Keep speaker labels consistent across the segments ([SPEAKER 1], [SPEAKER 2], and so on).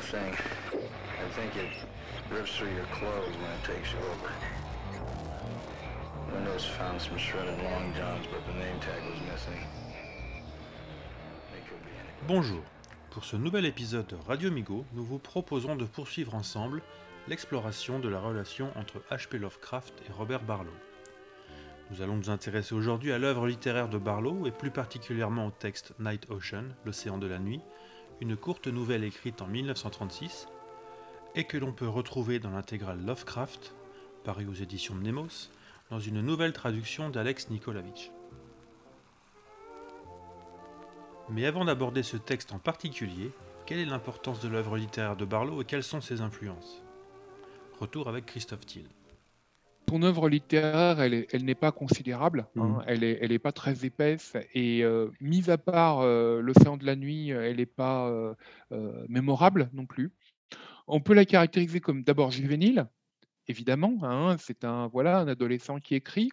[SPEAKER 1] thing. I think it rips through your clothes when it takes over. Windows found some shredded long johns, but the name tag was missing.
[SPEAKER 2] Bonjour. Pour ce nouvel épisode de Radio Migo, nous vous proposons de poursuivre ensemble l'exploration de la relation entre H.P. Lovecraft et Robert Barlow. Nous allons nous intéresser aujourd'hui à l'œuvre littéraire de Barlow et plus particulièrement au texte Night Ocean, l'océan de la nuit, une courte nouvelle écrite en 1936 et que l'on peut retrouver dans l'intégrale Lovecraft, paru aux éditions Nemos, dans une nouvelle traduction d'Alex Nikolavitch. Mais avant d'aborder ce texte en particulier, quelle est l'importance de l'œuvre littéraire de Barlow et quelles sont ses influences? Retour avec Christophe Thiel.
[SPEAKER 3] Son œuvre littéraire, elle, est- elle n'est pas considérable, hein,
[SPEAKER 2] Mhm.
[SPEAKER 3] elle n'est elle est pas très épaisse, et euh, mis à part euh, l'océan de la nuit, euh, elle n'est pas euh, mémorable non plus. On peut la caractériser comme d'abord juvénile, évidemment, hein, c'est un, voilà, un adolescent qui écrit.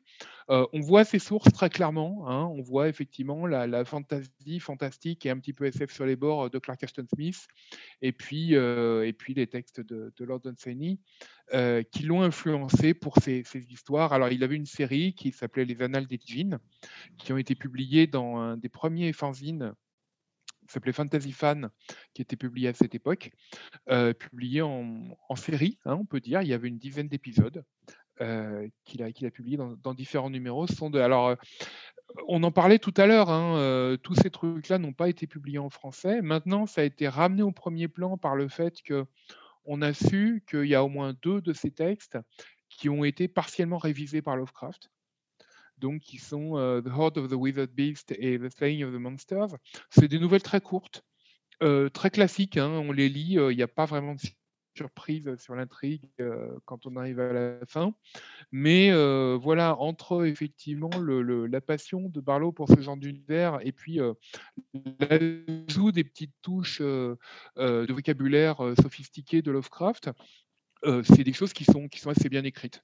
[SPEAKER 3] Euh, on voit ses sources très clairement, hein, on voit effectivement la, la fantasy fantastique et un petit peu SF sur les bords de Clark Ashton Smith, et puis, euh, et puis les textes de, Lord Dunsany euh, qui l'ont influencé pour ses, histoires. Alors, il avait une série qui s'appelait Les Annales des Djinns, qui ont été publiées dans un des premiers fanzines s'appelait Fantasy Fan, qui était publié à cette époque, euh, publié en, série, hein, on peut dire. Il y avait une dizaine d'épisodes euh, qu'il a, qu'il a publié dans, différents numéros. Alors, euh, on en parlait tout à l'heure, hein, tous ces trucs-là n'ont pas été publiés en français. Maintenant, ça a été ramené au premier plan par le fait que on a su qu'il y a au moins deux de ces textes qui ont été partiellement révisés par Lovecraft. Donc, qui sont euh, The Horde of the Withered Beast et The Slaying of the Monsters. C'est des nouvelles très courtes, euh, très classiques. hein, on les lit, euh, il n'y a pas vraiment de surprise sur l'intrigue quand on arrive à la fin. Mais voilà, entre effectivement la passion de Barlow pour ce genre d'univers et puis euh, l'ajout des petites touches de vocabulaire sophistiqué de Lovecraft, euh, c'est des choses qui sont, qui sont assez bien écrites.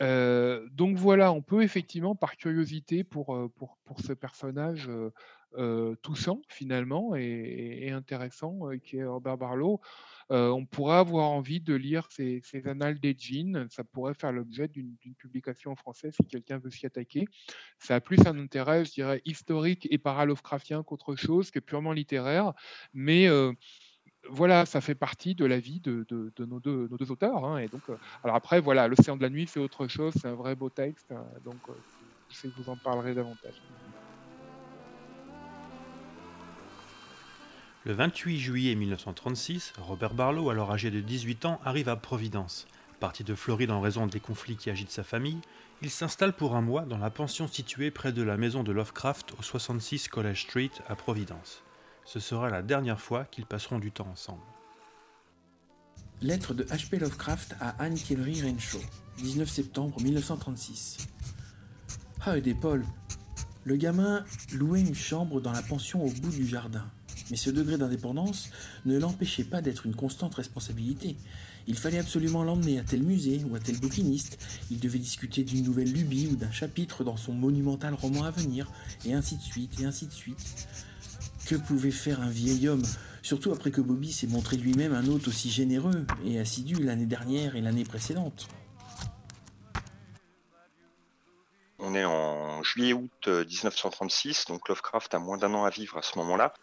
[SPEAKER 3] Euh, donc voilà, on peut effectivement, par curiosité pour, euh, pour, pour ce personnage euh, touchant finalement et, intéressant qui est Robert Barlow, on pourrait avoir envie de lire ses, ses annales des jeans. Ça pourrait faire l'objet d'une publication en français si quelqu'un veut s'y attaquer. Ça a plus un intérêt, je dirais, historique et para-Lovecraftien qu'autre chose, que purement littéraire. Mais voilà, ça fait partie de la vie de, nos, deux, auteurs. hein, euh, alors après, voilà, L'Océan de la Nuit, c'est autre chose, c'est un vrai beau texte. euh, donc, euh, je sais que vous en parlerez davantage.
[SPEAKER 2] Le 28 juillet 1936, Robert Barlow, alors âgé de 18 ans, arrive à Providence. Parti de Floride en raison des conflits qui agitent sa famille, il s'installe pour un mois dans la pension située près de la maison de Lovecraft au 66 College Street à Providence. Ce sera la dernière fois qu'ils passeront du temps ensemble.
[SPEAKER 4] Lettre de H.P. Lovecraft à Anne Kellery Renshaw, 19 septembre 1936. Ah, et Paul, le gamin louait une chambre dans la pension au bout du jardin. Mais ce degré d'indépendance ne l'empêchait pas d'être une constante responsabilité. Il fallait absolument l'emmener à tel musée ou à tel bouquiniste. Il devait discuter d'une nouvelle lubie ou d'un chapitre dans son monumental roman à venir, et ainsi de suite, et ainsi de suite. Que pouvait faire un vieil homme Surtout après que Bobby s'est montré lui-même un hôte aussi généreux et assidu l'année dernière et l'année précédente.
[SPEAKER 5] On est en juillet-août euh, 1936, donc Lovecraft a moins d'un an à vivre à ce moment-là.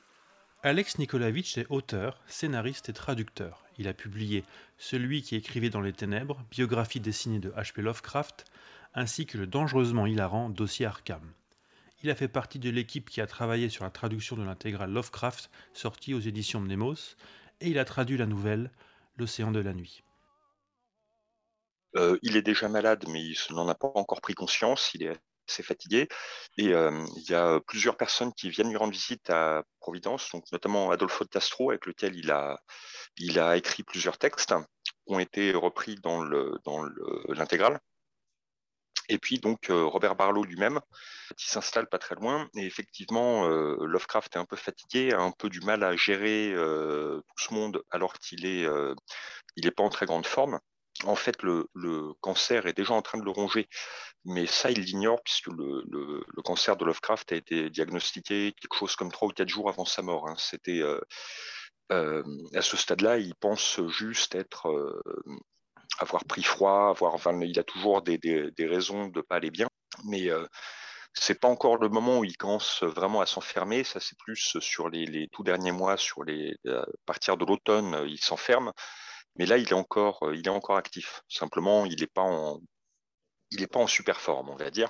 [SPEAKER 2] Alex Nikolavitch est auteur, scénariste et traducteur. Il a publié Celui qui écrivait dans les ténèbres, biographie dessinée de H.P. Lovecraft, ainsi que le dangereusement hilarant Dossier Arkham. Il a fait partie de l'équipe qui a travaillé sur la traduction de l'intégrale Lovecraft sortie aux éditions Mnemos, et il a traduit la nouvelle L'océan de la nuit.
[SPEAKER 5] Euh, il est déjà malade, mais il n'en a pas encore pris conscience, il est assez fatigué. Et euh, il y a plusieurs personnes qui viennent lui rendre visite à Providence, donc notamment Adolfo de Castro, avec lequel il a, écrit plusieurs textes qui ont été repris dans le- dans le- l'intégrale. Et puis donc euh, Robert Barlow lui-même, qui s'installe pas très loin. Et effectivement, euh, Lovecraft est un peu fatigué, a un peu du mal à gérer euh, tout ce monde alors qu'il est, il est pas en très grande forme. En fait, le, cancer est déjà en train de le ronger, mais ça, il l'ignore puisque le, cancer de Lovecraft a été diagnostiqué quelque chose comme trois ou quatre jours avant sa mort. hein. C'était, à ce stade-là, il pense juste être avoir pris froid, avoir, enfin, il a toujours des, raisons de ne pas aller bien, mais c'est pas encore le moment où il commence vraiment à s'enfermer. Ça, c'est plus sur les, tout derniers mois, sur les, à partir de l'automne, il s'enferme. Mais là, il est encore, il est encore actif. Simplement, il n'est pas en, il n'est pas en super forme, on va dire.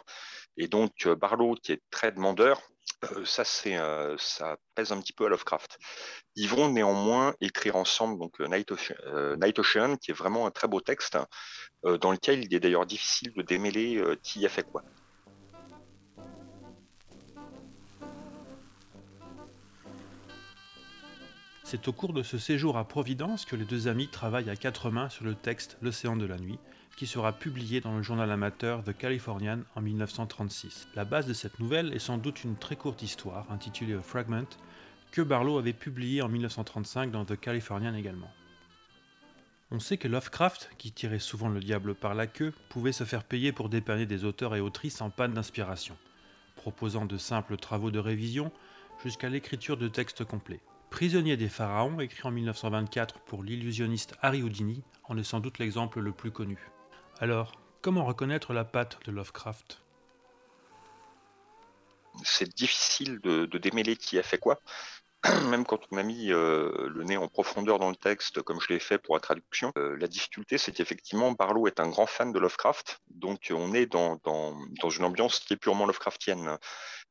[SPEAKER 5] Et donc, Barlow, qui est très demandeur, ça, c'est, ça pèse un petit peu à Lovecraft. Ils vont néanmoins écrire ensemble donc Night Ocean, qui est vraiment un très beau texte, dans lequel il est d'ailleurs difficile de démêler qui a fait quoi.
[SPEAKER 2] C'est au cours de ce séjour à Providence que les deux amis travaillent à quatre mains sur le texte L'océan de la nuit, qui sera publié dans le journal amateur The Californian en 1936. La base de cette nouvelle est sans doute une très courte histoire intitulée A Fragment que Barlow avait publiée en 1935 dans The Californian également. On sait que Lovecraft, qui tirait souvent le diable par la queue, pouvait se faire payer pour dépanner des auteurs et autrices en panne d'inspiration, proposant de simples travaux de révision jusqu'à l'écriture de textes complets. Prisonnier des pharaons, écrit en 1924 pour l'illusionniste Harry Houdini, en est sans doute l'exemple le plus connu. Alors, comment reconnaître la patte de Lovecraft?
[SPEAKER 5] C'est difficile de, démêler qui a fait quoi. Même quand on a mis euh, le nez en profondeur dans le texte, comme je l'ai fait pour la traduction, euh, la difficulté, c'est qu'effectivement, Barlow est un grand fan de Lovecraft, donc on est dans, une ambiance qui est purement Lovecraftienne.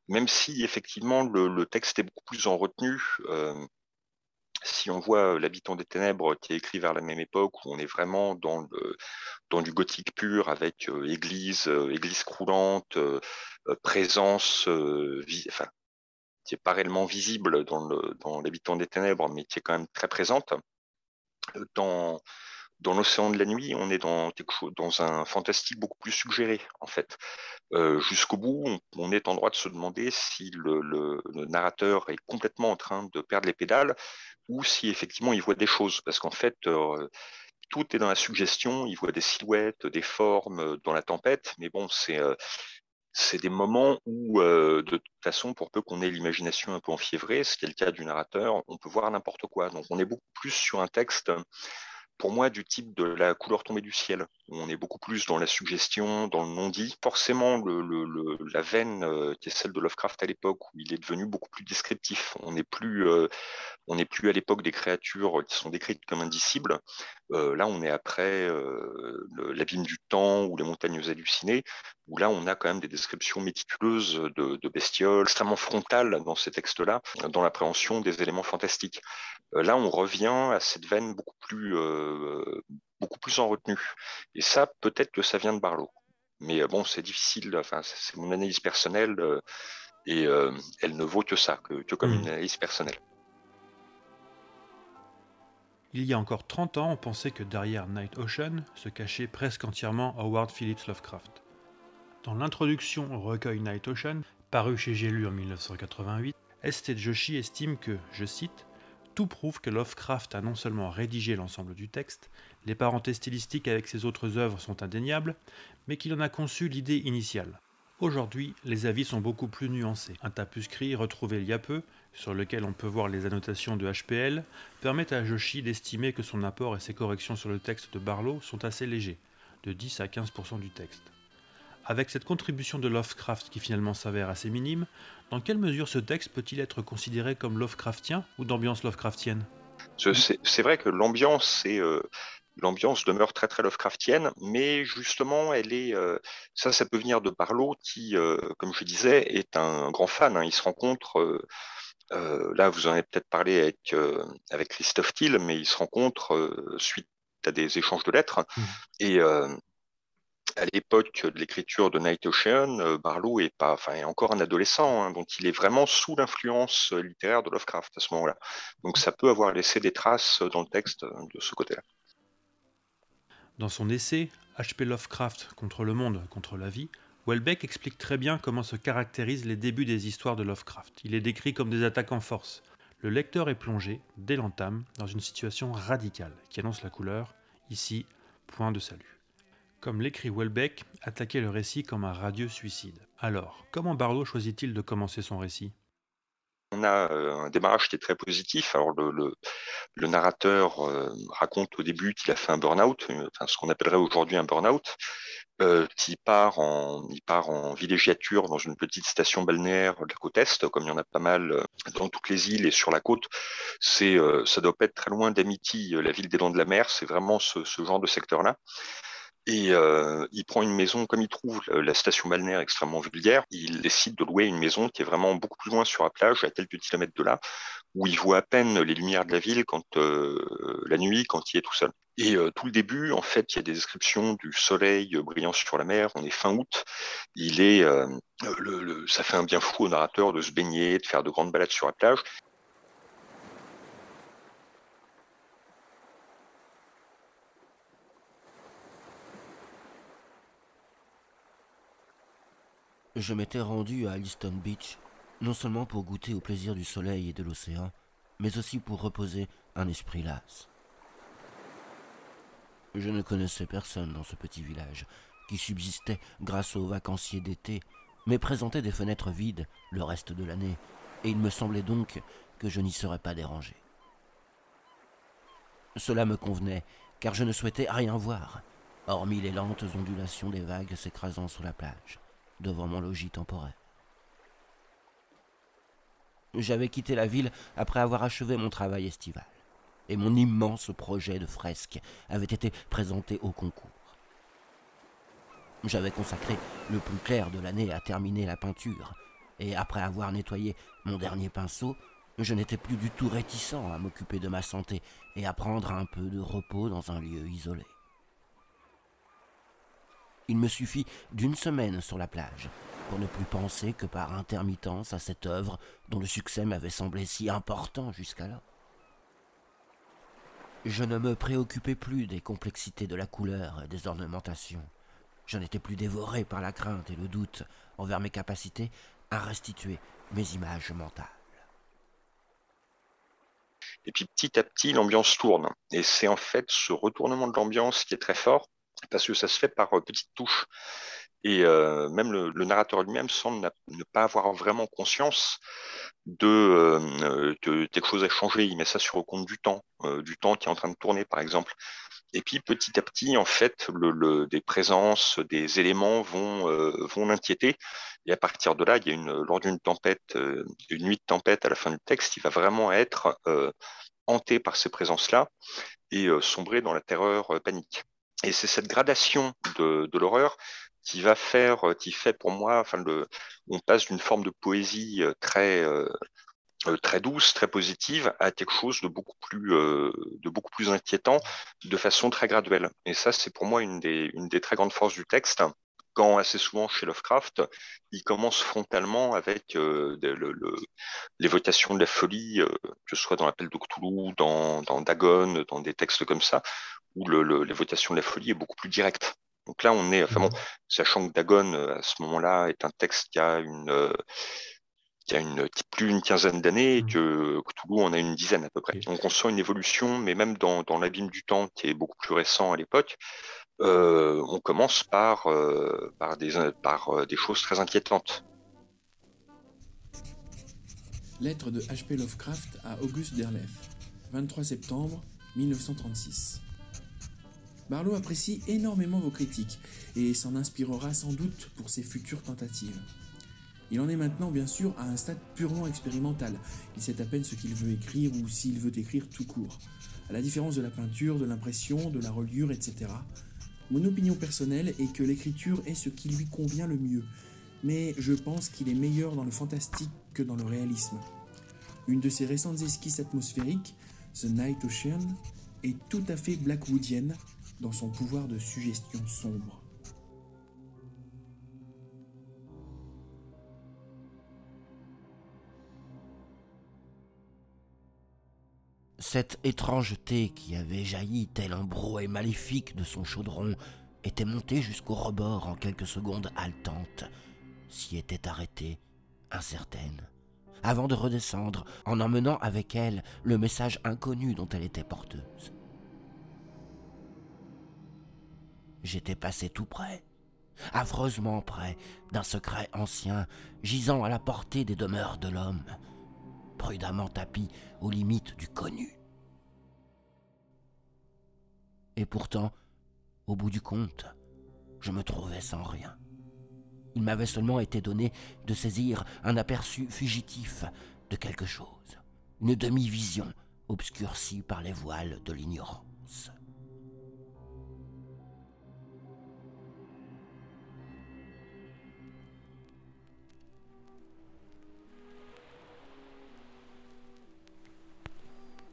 [SPEAKER 5] Même si, effectivement, le, texte est beaucoup plus en retenue, euh, si on voit L'habitant des ténèbres qui est écrit vers la même époque, où on est vraiment dans, du gothique pur, avec église, église croulante, présence, enfin, qui n'est pas réellement visible dans L'habitant des ténèbres, mais qui est quand même très présente. Dans, dans l'océan de la nuit, on est dans, dans un fantastique beaucoup plus suggéré, en fait. Jusqu'au bout, on, est en droit de se demander si le, narrateur est complètement en train de perdre les pédales ou si effectivement il voit des choses. Parce qu'en fait, euh, tout est dans la suggestion, il voit des silhouettes, des formes euh, dans la tempête, mais bon, c'est euh, c'est des moments où, de toute façon, pour peu qu'on ait l'imagination un peu enfiévrée, ce qui est le cas du narrateur, on peut voir n'importe quoi. Donc on est beaucoup plus sur un texte pour moi, du type de la couleur tombée du ciel. On est beaucoup plus dans la suggestion, dans le non-dit. Forcément, la veine euh, qui est celle de Lovecraft à l'époque, où il est devenu beaucoup plus descriptif. On n'est plus, euh, on n'est plus à l'époque des créatures qui sont décrites comme indicibles. Euh, là, on est après l'abîme du temps ou les montagnes hallucinées, où là, on a quand même des descriptions méticuleuses de, de bestioles, extrêmement frontales dans ces textes-là, dans l'appréhension des éléments fantastiques. là, on revient à cette veine beaucoup plus beaucoup plus en retenue. Et ça, peut-être que ça vient de Barlow. Mais euh, bon, c'est difficile, enfin, c'est mon analyse personnelle euh, et euh, elle ne vaut que ça, que, comme mmh. une analyse personnelle.
[SPEAKER 2] Il y a encore 30 ans, on pensait que derrière Night Ocean se cachait presque entièrement Howard Phillips Lovecraft. Dans l'introduction au recueil Night Ocean, paru chez J'ai en 1988, Esté Joshi estime que, je cite, tout prouve que Lovecraft a non seulement rédigé l'ensemble du texte, les parentés stylistiques avec ses autres œuvres sont indéniables, mais qu'il en a conçu l'idée initiale. Aujourd'hui, les avis sont beaucoup plus nuancés. Un tapuscrit retrouvé il y a peu, sur lequel on peut voir les annotations de HPL, permet à Joshi d'estimer que son apport et ses corrections sur le texte de Barlow sont assez légers, de 10 à 15% du texte. Avec cette contribution de Lovecraft qui finalement s'avère assez minime, dans quelle mesure ce texte peut-il être considéré comme Lovecraftien ou d'ambiance Lovecraftienne?
[SPEAKER 5] C'est vrai que l'ambiance euh, l'ambiance demeure très très Lovecraftienne, mais justement, elle est euh, ça, ça peut venir de Barlow, qui, euh, comme je disais, est un grand fan. Hein. Il se rencontre là, vous en avez peut-être parlé avec avec Christophe Thiel, mais il se rencontre suite à des échanges de lettres mmh. et à l'époque de l'écriture de Night Ocean, euh, Barlow est pas, enfin, est encore un adolescent, hein, donc il est vraiment sous l'influence euh, littéraire de Lovecraft à ce moment-là. Donc ça peut avoir laissé des traces dans le texte euh, de ce côté-là.
[SPEAKER 2] Dans son essai H.P. Lovecraft contre le monde, contre la vie, Welbeck explique très bien comment se caractérisent les débuts des histoires de Lovecraft. Il est décrit comme des attaques en force. Le lecteur est plongé, dès l'entame, dans une situation radicale qui annonce la couleur, ici, point de salut. Comme l'écrit Welbeck, attaquer le récit comme un radieux suicide. Alors, comment Barlow choisit-il de commencer son récit?
[SPEAKER 5] On a un démarrage qui est très positif. Alors le, narrateur raconte au début qu'il a fait un burn-out, enfin, ce qu'on appellerait aujourd'hui un burn-out. Euh, qui part en, il part en villégiature dans une petite station balnéaire de la côte est, comme il y en a pas mal dans toutes les îles et sur la côte. C'est, ça doit pas être très loin d'Amity, la ville des Dents de la Mer. C'est vraiment ce genre de secteur-là. Et euh, il prend une maison, comme il trouve la station balnéaire extrêmement vulgaire, il décide de louer une maison qui est vraiment beaucoup plus loin sur la plage, à quelques kilomètres de là, où il voit à peine les lumières de la ville quand euh, la nuit, quand il est tout seul. Et euh, tout le début, en fait, il y a des descriptions du soleil brillant sur la mer. On est fin août. Il est, le, ça fait un bien fou au narrateur de se baigner, de faire de grandes balades sur la plage.
[SPEAKER 6] Je m'étais rendu à Easton Beach, non seulement pour goûter au plaisir du soleil et de l'océan, mais aussi pour reposer un esprit las. Je ne connaissais personne dans ce petit village, qui subsistait grâce aux vacanciers d'été, mais présentait des fenêtres vides le reste de l'année, et il me semblait donc que je n'y serais pas dérangé. Cela me convenait, car je ne souhaitais rien voir, hormis les lentes ondulations des vagues s'écrasant sur la plage devant mon logis temporaire. J'avais quitté la ville après avoir achevé mon travail estival, et mon immense projet de fresque avait été présenté au concours. J'avais consacré le plus clair de l'année à terminer la peinture, et après avoir nettoyé mon dernier pinceau, je n'étais plus du tout réticent à m'occuper de ma santé et à prendre un peu de repos dans un lieu isolé. Il me suffit d'une semaine sur la plage pour ne plus penser que par intermittence à cette œuvre dont le succès m'avait semblé si important jusqu'alors. Je ne me préoccupais plus des complexités de la couleur et des ornementations. Je n'étais plus dévoré par la crainte et le doute envers mes capacités à restituer mes images mentales.
[SPEAKER 5] Et puis petit à petit, l'ambiance tourne. Et c'est en fait ce retournement de l'ambiance qui est très fort parce que ça se fait par euh, petites touches. Et euh, même le, narrateur lui-même semble ne pas avoir vraiment conscience de, euh, quelque chose à changer. Il met ça sur le compte du temps, du temps qui est en train de tourner, par exemple. Et puis petit à petit, en fait, des présences, des éléments vont, vont l'inquiéter. Et à partir de là, il y a une, lors d'une tempête, une nuit de tempête à la fin du texte, il va vraiment être hanté par ces présences-là et sombrer dans la terreur panique. Et c'est cette gradation de, l'horreur qui va faire, euh, qui fait pour moi, enfin, on passe d'une forme de poésie euh, très, euh, très douce, très positive, à quelque chose de beaucoup plus, de beaucoup plus inquiétant, de façon très graduelle. Et ça, c'est pour moi une des, très grandes forces du texte. Quand assez souvent chez Lovecraft, il commence frontalement avec l'évocation de la folie, que ce soit dans l'appel de Cthulhu, dans Dagon, dans des textes comme ça, où l'évocation de la folie est beaucoup plus directe. Donc là, on est, enfin bon, mhm. sachant que Dagon, euh, à ce moment-là, est un texte qui a une, euh, qui a une, plus d'une quinzaine d'années et mhm. que Cthulhu en a une dizaine à peu près. Donc on sent une évolution, mais même dans, dans l'abîme du temps, qui est beaucoup plus récent à l'époque, euh, on commence par, par, des, par des choses très inquiétantes.
[SPEAKER 4] Lettre de H.P. Lovecraft à Auguste Derleth, 23 septembre 1936. Barlow apprécie énormément vos critiques et s'en inspirera sans doute pour ses futures tentatives. Il en est maintenant bien sûr à un stade purement expérimental. Il sait à peine ce qu'il veut écrire ou s'il veut écrire tout court. À la différence de la peinture, de l'impression, de la reliure, etc. Mon opinion personnelle est que l'écriture est ce qui lui convient le mieux, mais je pense qu'il est meilleur dans le fantastique que dans le réalisme. Une de ses récentes esquisses atmosphériques, The Night Ocean, est tout à fait blackwoodienne dans son pouvoir de suggestion sombre.
[SPEAKER 6] Cette étrangeté qui avait jailli tel un brouet maléfique de son chaudron était montée jusqu'au rebord en quelques secondes haletantes, s'y était arrêtée, incertaine, avant de redescendre en emmenant avec elle le message inconnu dont elle était porteuse. J'étais passé tout près, affreusement près d'un secret ancien gisant à la portée des demeures de l'homme. prudemment tapis aux limites du connu. Et pourtant, au bout du compte, je me trouvais sans rien. Il m'avait seulement été donné de saisir un aperçu fugitif de quelque chose, une demi-vision obscurcie par les voiles de l'ignorance.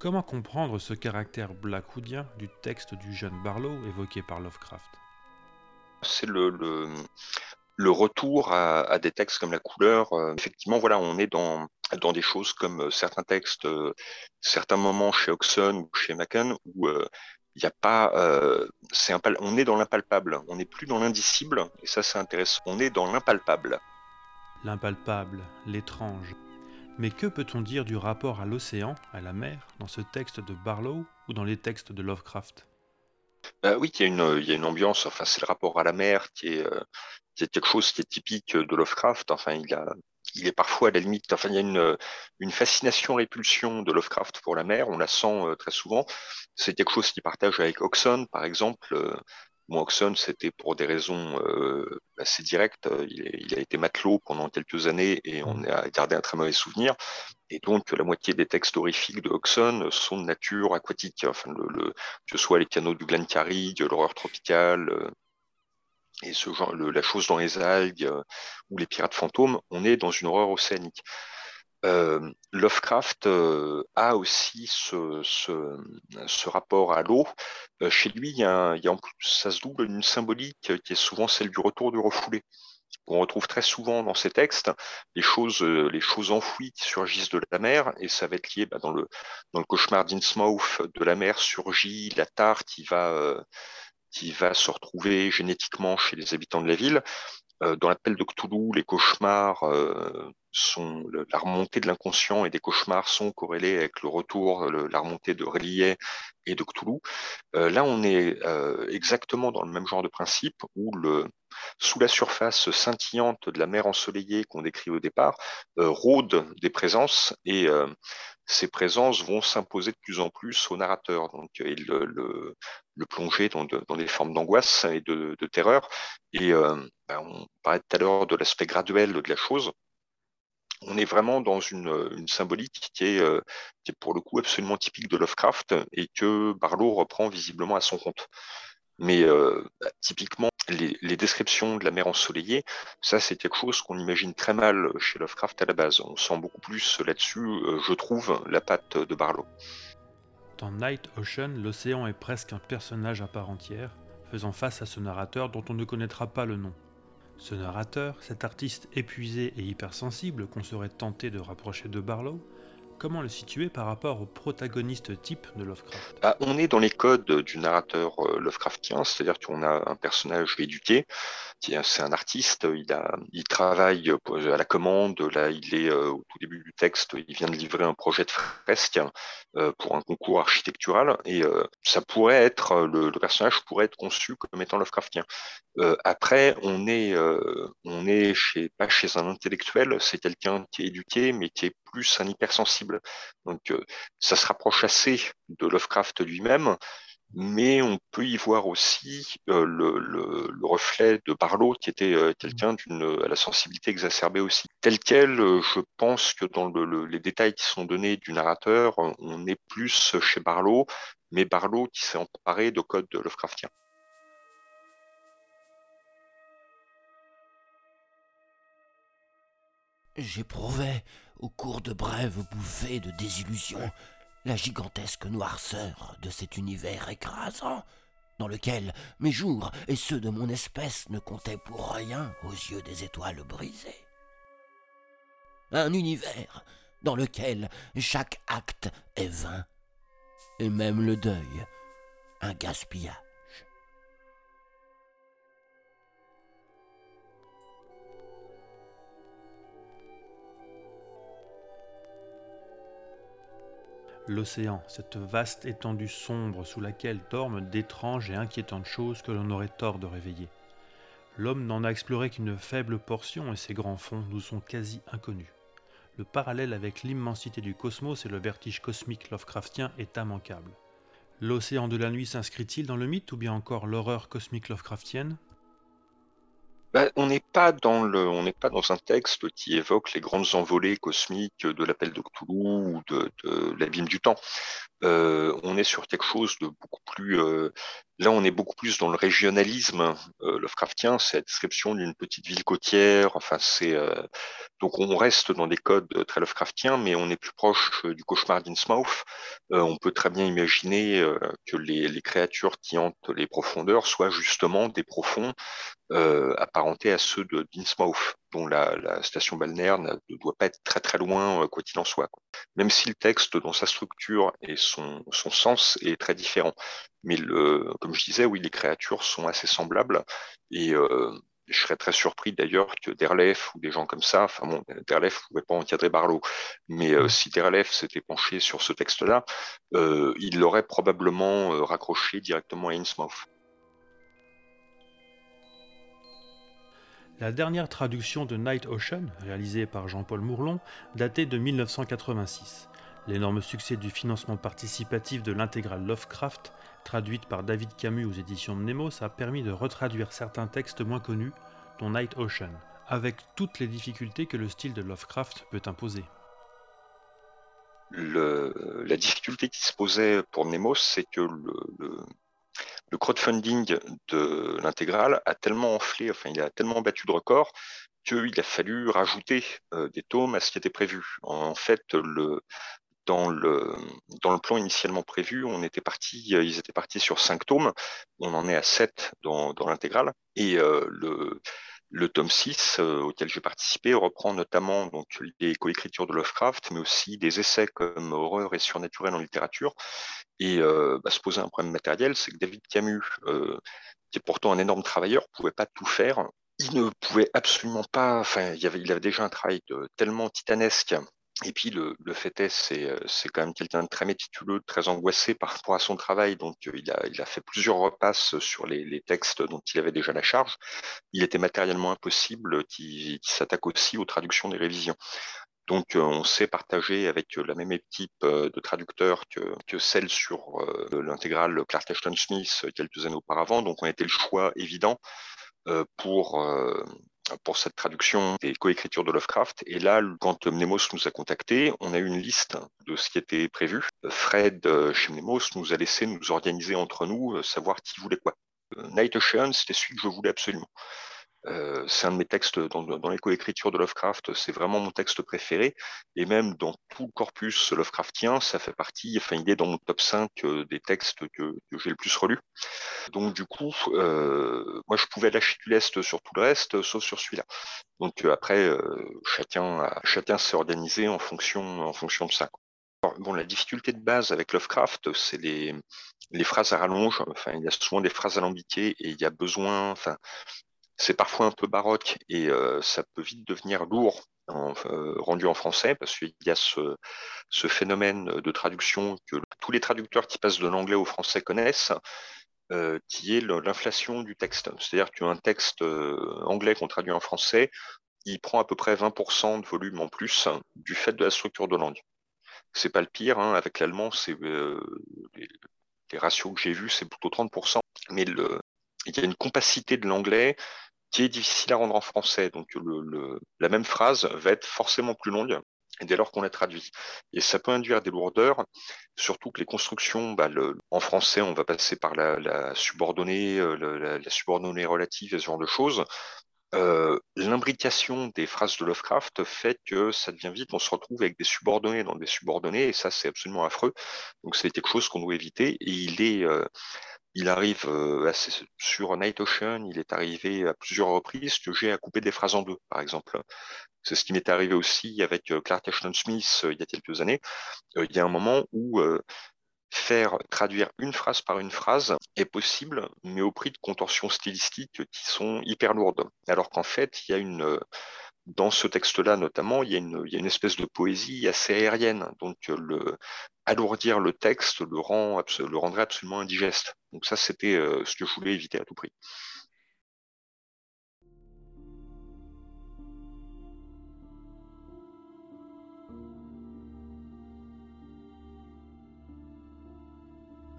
[SPEAKER 2] Comment comprendre ce caractère blackwoodien du texte du jeune Barlow évoqué par Lovecraft?
[SPEAKER 5] C'est le, le, retour à, des textes comme La couleur. Euh, effectivement, voilà, on est dans, dans des choses comme euh, certains textes, euh, certains moments chez Oxon ou chez Macken où il n'y a pas, on est dans l'impalpable, on n'est plus dans l'indicible, et ça c'est intéressant, on est dans l'impalpable.
[SPEAKER 2] L'impalpable, l'étrange, mais que peut-on dire du rapport à l'océan, à la mer, dans ce texte de Barlow ou dans les textes de Lovecraft?
[SPEAKER 5] Bah Oui, il y, a une, ambiance, enfin, c'est le rapport à la mer qui est, euh, quelque chose qui est typique de Lovecraft. Enfin, il, a, il est parfois à la limite, enfin, il y a une, une fascination-répulsion de Lovecraft pour la mer, on la sent euh, très souvent. C'est quelque chose qu'il partage avec Oxon, par exemple. Euh, Oxon, c'était pour des raisons euh, assez directes. Il, a été matelot pendant quelques années et on mmh. a gardé un très mauvais souvenir. Et donc, la moitié des textes horrifiques de Oxon sont de nature aquatique. Enfin, le, que ce soit les canaux du Glencairn, l'horreur tropicale, euh, et ce genre, la chose dans les algues euh, ou les pirates fantômes, on est dans une horreur océanique. Euh, Lovecraft euh, a aussi ce, rapport à l'eau. Euh, chez lui, il y, a, en plus, ça se double d'une symbolique qui est souvent celle du retour du refoulé. On retrouve très souvent dans ces textes les choses, enfouies qui surgissent de la mer, et ça va être lié bah, dans, le, dans le cauchemar d'Innsmouth, de la mer surgit la tare qui va, qui va se retrouver génétiquement chez les habitants de la ville. dans l'appel de Cthulhu, les cauchemars sont la remontée de l'inconscient et des cauchemars sont corrélés avec le retour, la remontée de Relier et de Cthulhu. Euh, là, on est euh, exactement dans le même genre de principe où le, sous la surface scintillante de la mer ensoleillée qu'on décrit au départ, euh, rôdent des présences et ces présences vont s'imposer de plus en plus au narrateur, donc et le, le, plonger dans, des formes d'angoisse et de, terreur. Et ben, on parlait tout à l'heure de l'aspect graduel de la chose on est vraiment dans une, symbolique euh, qui est, pour le coup absolument typique de Lovecraft et que Barlow reprend visiblement à son compte. Mais euh, bah, typiquement, les, descriptions de la mer ensoleillée, ça c'est quelque chose qu'on imagine très mal chez Lovecraft à la base. On sent beaucoup plus là-dessus, euh, je trouve, la patte de Barlow.
[SPEAKER 2] Dans Night Ocean, l'océan est presque un personnage à part entière, faisant face à ce narrateur dont on ne connaîtra pas le nom. Ce narrateur, cet artiste épuisé et hypersensible qu'on serait tenté de rapprocher de Barlow, comment le situer par rapport au protagoniste type de Lovecraft?
[SPEAKER 5] Bah, On est dans les codes du narrateur euh, Lovecraftien, c'est-à-dire qu'on a un personnage éduqué, c'est un artiste, il, il travaille à la commande, là il est euh, au tout début du texte, il vient de livrer un projet de fresque euh, pour un concours architectural, et ça pourrait être, le, personnage pourrait être conçu comme étant Lovecraftien. après, on est, on est chez, pas chez un intellectuel, c'est quelqu'un qui est éduqué, mais qui est plus un hypersensible. Donc euh, ça se rapproche assez de Lovecraft lui-même, mais on peut y voir aussi euh, le, reflet de Barlow, qui était euh, quelqu'un d'une à la sensibilité exacerbée aussi. Tel quel, je pense que dans les détails qui sont donnés du narrateur, on est plus chez Barlow, mais Barlow qui s'est emparé de codes Lovecraftiens.
[SPEAKER 6] J'éprouvais au cours de brèves bouffées de désillusion, la gigantesque noirceur de cet univers écrasant, dans lequel mes jours et ceux de mon espèce ne comptaient pour rien aux yeux des étoiles brisées. Un univers dans lequel chaque acte est vain, et même le deuil un gaspillage.
[SPEAKER 2] L'océan, cette vaste étendue sombre sous laquelle dorment d'étranges et inquiétantes choses que l'on aurait tort de réveiller. L'homme n'en a exploré qu'une faible portion et ses grands fonds nous sont quasi inconnus. le parallèle avec l'immensité du cosmos et le vertige cosmique Lovecraftien est immanquable. L'océan de la nuit s'inscrit-il dans le mythe ou bien encore l'horreur cosmique Lovecraftienne?
[SPEAKER 5] Bah, on n'est pas dans un texte qui évoque les grandes envolées cosmiques de l'appel de Cthulhu ou de l'abîme du temps. Euh, on est sur quelque chose de beaucoup plus. Euh, là, on est beaucoup plus dans le régionalisme euh, Lovecraftien. C'est la description d'une petite ville côtière. Enfin, c'est donc on reste dans des codes très Lovecraftiens, mais on est plus proche du cauchemar d'Innsmouth. on peut très bien imaginer que les, les, créatures qui hantent les profondeurs soient justement des profonds apparentés à ceux de d'Innsmouth dont la, station balnéaire ne doit pas être très très loin, euh, quoi qu'il en soit. Même si le texte, dans sa structure et son, sens, est très différent. Mais le, comme je disais, oui, les créatures sont assez semblables. Et euh, je serais très surpris d'ailleurs que Derlef ou des gens comme ça, enfin bon, Derlef ne pouvait pas encadrer Barlow, mais euh, si Derlef s'était penché sur ce texte-là, il l'aurait probablement raccroché directement à Innsmouth.
[SPEAKER 2] La dernière traduction de Night Ocean, réalisée par Jean-Paul Mourlon, datait de 1986. L'énorme succès du financement participatif de l'intégrale Lovecraft, traduite par David Camus aux éditions Mnemos, a permis de retraduire certains textes moins connus, dont Night Ocean, avec toutes les difficultés que le style de Lovecraft peut imposer.
[SPEAKER 5] la difficulté qui se posait pour Nemos, c'est que le, le crowdfunding de l'intégrale a tellement enflé, enfin il a tellement battu de record qu'il a fallu rajouter euh, des tomes à ce qui était prévu. En fait, le, dans le, le plan initialement prévu, on était parti, euh, ils étaient partis sur cinq tomes, on en est à sept dans, dans l'intégrale, et euh, le, le tome 6, auquel j'ai participé, reprend notamment donc, les coécritures de Lovecraft, mais aussi des essais comme Horreur et Surnaturel en littérature, et euh, bah, se poser un problème matériel, c'est que David Camus, euh, qui est pourtant un énorme travailleur, ne pouvait pas tout faire. Il ne pouvait absolument pas, enfin, il avait déjà un travail tellement titanesque. Et puis le, fait est, c'est, euh, quand même quelqu'un de très méticuleux, très angoissé par rapport à son travail. Donc il a, il a fait plusieurs repasses sur les, les, textes dont il avait déjà la charge. Il était matériellement impossible qu'il, s'attaque aussi aux traductions des révisions. Donc, euh, on s'est partagé avec euh, la même équipe euh, de traducteurs que, celle sur l'intégrale Clark Ashton Smith quelques années auparavant. Donc, on a été le choix évident pour, pour cette traduction des coécritures de Lovecraft. Et là, quand Mnemos nous a contactés, on a eu une liste de ce qui était prévu. Fred, chez Mnemos, nous a laissé nous organiser entre nous, savoir qui voulait quoi. Night Ocean, c'était celui que je voulais absolument. Euh, c'est un de mes textes dans, dans les coécritures de Lovecraft, c'est vraiment mon texte préféré. Et même dans tout le corpus Lovecraftien, ça fait partie, enfin, il est dans mon top 5 euh, des textes que, j'ai le plus relus. Donc, du coup, euh, moi, je pouvais lâcher du lest sur tout le reste, sauf sur celui-là. Donc, après, chacun, chacun s'est organisé en fonction, en fonction de ça. Bon, la difficulté de base avec Lovecraft, c'est les, les phrases à rallonge. Enfin, il y a souvent des phrases alambiquées et il y a besoin, enfin, c'est parfois un peu baroque et euh, ça peut vite devenir lourd euh, rendu en français parce qu'il y a ce, phénomène de traduction que tous les traducteurs qui passent de l'anglais au français connaissent, euh, qui est l'inflation du texte. C'est-à-dire qu'un texte anglais qu'on traduit en français, il prend à peu près 20% de volume en plus du fait de la structure de langue. C'est pas le pire, hein. avec l'allemand, c'est les, les, ratios que j'ai vus, c'est plutôt 30%, mais le, il y a une compacité de l'anglais qui est difficile à rendre en français. Donc la même phrase va être forcément plus longue dès lors qu'on la traduit. Et ça peut induire des lourdeurs, surtout que les constructions, bah, en français, on va passer par la, subordonnée, euh, la, subordonnée relative et ce genre de choses. Euh, L'imbrication des phrases de Lovecraft fait que ça devient vite, on se retrouve avec des subordonnés dans des subordonnés, et ça, c'est absolument affreux. Donc, c'est quelque chose qu'on doit éviter. Et il est, euh, il arrive euh, sur Night Ocean, il est arrivé à plusieurs reprises que j'ai à couper des phrases en deux, par exemple. C'est ce qui m'est arrivé aussi avec euh, Clark Ashton Smith euh, il y a quelques années. il y a un moment où faire traduire une phrase par une phrase est possible, mais au prix de contorsions stylistiques qui sont hyper lourdes. Alors qu'en fait, il y a une dans ce texte-là notamment, il y, a une, espèce de poésie assez aérienne. Donc, alourdir le texte le rendrait absolument indigeste. Donc ça, c'était euh, ce que je voulais éviter à tout prix.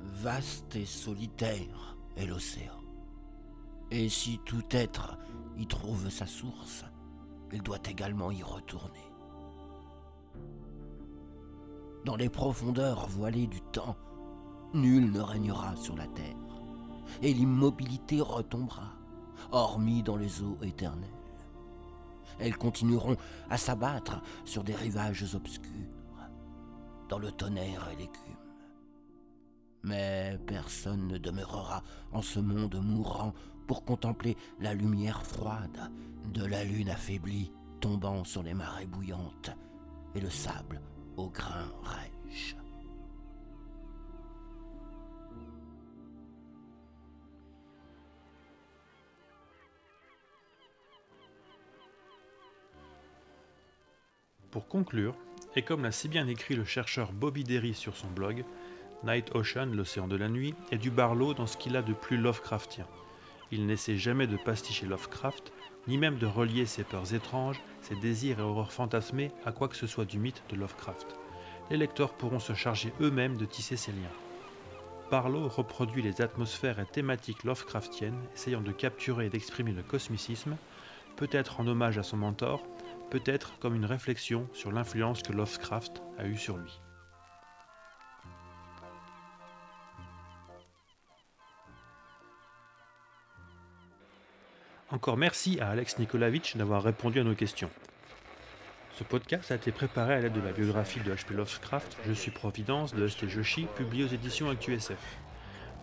[SPEAKER 6] Vaste et solitaire est l'océan. Et si tout être y trouve sa source, il doit également y retourner. Dans les profondeurs voilées du temps, nul ne régnera sur la terre, et l'immobilité retombera, hormis dans les eaux éternelles. Elles continueront à s'abattre sur des rivages obscurs, dans le tonnerre et l'écume. Mais personne ne demeurera en ce monde mourant pour contempler la lumière froide de la lune affaiblie tombant sur les marées bouillantes et le sable au grain rêche.
[SPEAKER 2] Pour conclure, et comme l'a si bien écrit le chercheur Bobby Derry sur son blog, Night Ocean, l'océan de la nuit, est du Barlow dans ce qu'il a de plus Lovecraftien. Il n'essaie jamais de pasticher Lovecraft, ni même de relier ses peurs étranges, ses désirs et horreurs fantasmés à quoi que ce soit du mythe de Lovecraft. Les lecteurs pourront se charger eux-mêmes de tisser ces liens. Barlow reproduit les atmosphères et thématiques Lovecraftiennes, essayant de capturer et d'exprimer le cosmicisme, peut-être en hommage à son mentor, peut-être comme une réflexion sur l'influence que Lovecraft a eue sur lui. Encore merci à Alex Nikolavitch d'avoir répondu à nos questions. Ce podcast a été préparé à l'aide de la biographie de H.P. Lovecraft Je suis Providence de S.T. Joshi, publiée aux éditions ActuSF.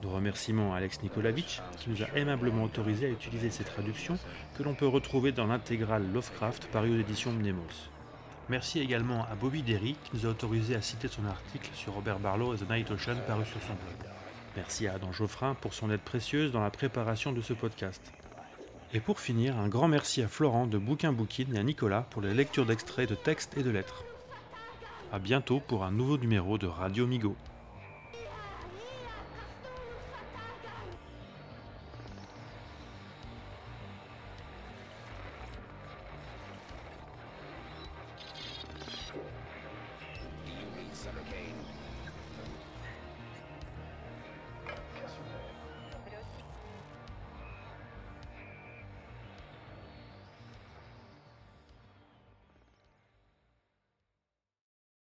[SPEAKER 2] Remerciements à Alex Nikolavitch, qui nous a aimablement autorisé à utiliser ces traductions que l'on peut retrouver dans l'intégrale Lovecraft paru aux éditions Mnemos. Merci également à Bobby Derry qui nous a autorisé à citer son article sur Robert Barlow et The Night Ocean paru sur son blog. Merci à Adam Geoffrin pour son aide précieuse dans la préparation de ce podcast. Et pour finir, un grand merci à Florent de Bouquin Bouquin et à Nicolas pour les lectures d'extraits de textes et de lettres. A bientôt pour un nouveau numéro de Radio Migo.